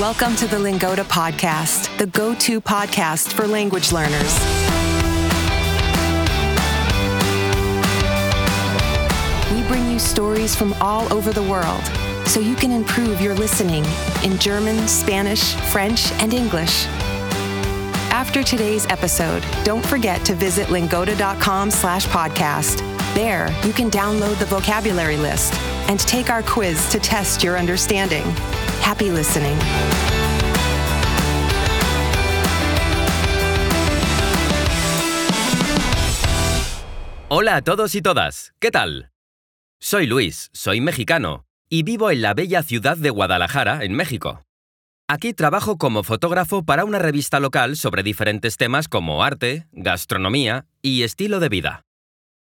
Welcome to the Lingoda Podcast, the go to podcast for language learners. We bring you stories from all over the world so you can improve your listening in German, Spanish, French, and English. After today's episode, don't forget to visit lingoda.com slash podcast. There, you can download the vocabulary list and take our quiz to test your understanding. Happy listening. Hola a todos y todas, ¿qué tal? Soy Luis, soy mexicano y vivo en la bella ciudad de Guadalajara, en México. Aquí trabajo como fotógrafo para una revista local sobre diferentes temas como arte, gastronomía y estilo de vida.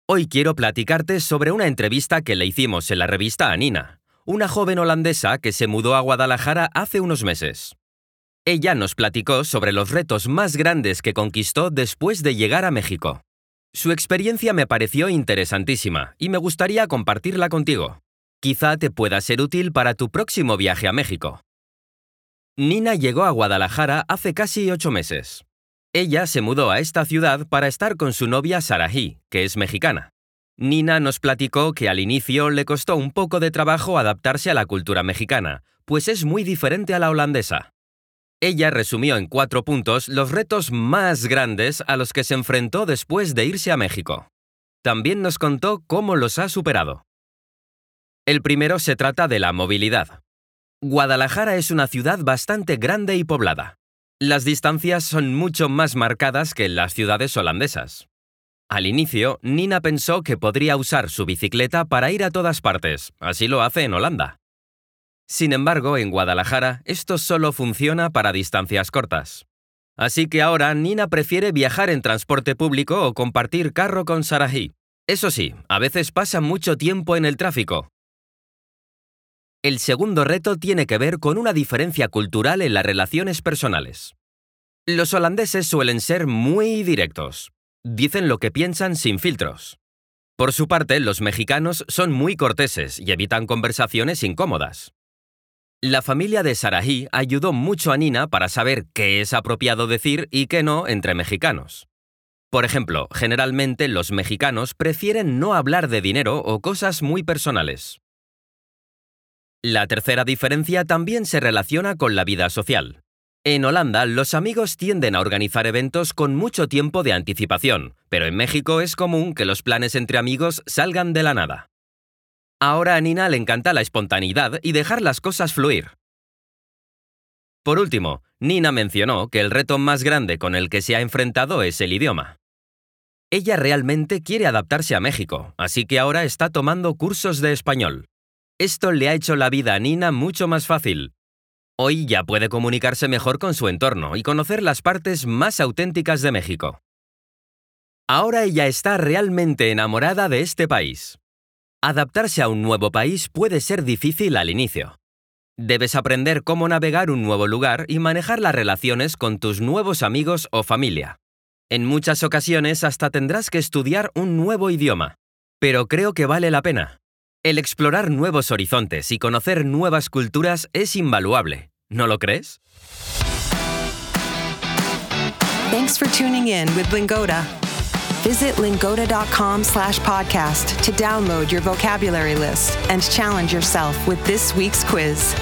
Hoy quiero platicarte sobre una entrevista que le hicimos en la revista a Nina, una joven holandesa que se mudó a Guadalajara hace unos meses. Ella nos platicó sobre los retos más grandes que conquistó después de llegar a México. Su experiencia me pareció interesantísima y me gustaría compartirla contigo. Quizá te pueda ser útil para tu próximo viaje a México. Nina llegó a Guadalajara hace casi ocho meses. Ella se mudó a esta ciudad para estar con su novia Sarahi, que es mexicana. Nina nos platicó que al inicio le costó un poco de trabajo adaptarse a la cultura mexicana, pues es muy diferente a la holandesa. Ella resumió en cuatro puntos los retos más grandes a los que se enfrentó después de irse a México. También nos contó cómo los ha superado. El primero se trata de la movilidad. Guadalajara es una ciudad bastante grande y poblada. Las distancias son mucho más marcadas que en las ciudades holandesas. Al inicio, Nina pensó que podría usar su bicicleta para ir a todas partes, así lo hace en Holanda. Sin embargo, en Guadalajara, esto solo funciona para distancias cortas. Así que ahora Nina prefiere viajar en transporte público o compartir carro con Sarahi. Eso sí, a veces pasa mucho tiempo en el tráfico. El segundo reto tiene que ver con una diferencia cultural en las relaciones personales. Los holandeses suelen ser muy directos. Dicen lo que piensan sin filtros. Por su parte, los mexicanos son muy corteses y evitan conversaciones incómodas. La familia de Sarahi ayudó mucho a Nina para saber qué es apropiado decir y qué no entre mexicanos. Por ejemplo, generalmente los mexicanos prefieren no hablar de dinero o cosas muy personales. La tercera diferencia también se relaciona con la vida social. En Holanda, los amigos tienden a organizar eventos con mucho tiempo de anticipación, pero en México es común que los planes entre amigos salgan de la nada. Ahora a Nina le encanta la espontaneidad y dejar las cosas fluir. Por último, Nina mencionó que el reto más grande con el que se ha enfrentado es el idioma. Ella realmente quiere adaptarse a México, así que ahora está tomando cursos de español. Esto le ha hecho la vida a Nina mucho más fácil. Hoy ya puede comunicarse mejor con su entorno y conocer las partes más auténticas de México. Ahora ella está realmente enamorada de este país. Adaptarse a un nuevo país puede ser difícil al inicio. Debes aprender cómo navegar un nuevo lugar y manejar las relaciones con tus nuevos amigos o familia. En muchas ocasiones hasta tendrás que estudiar un nuevo idioma, pero creo que vale la pena. El explorar nuevos horizontes y conocer nuevas culturas es invaluable, ¿no lo crees? Thanks for tuning in with Lingoda. Visit lingoda.com slash podcast to download your vocabulary list and challenge yourself with this week's quiz.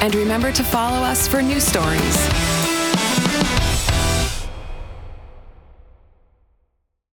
And remember to follow us for new stories.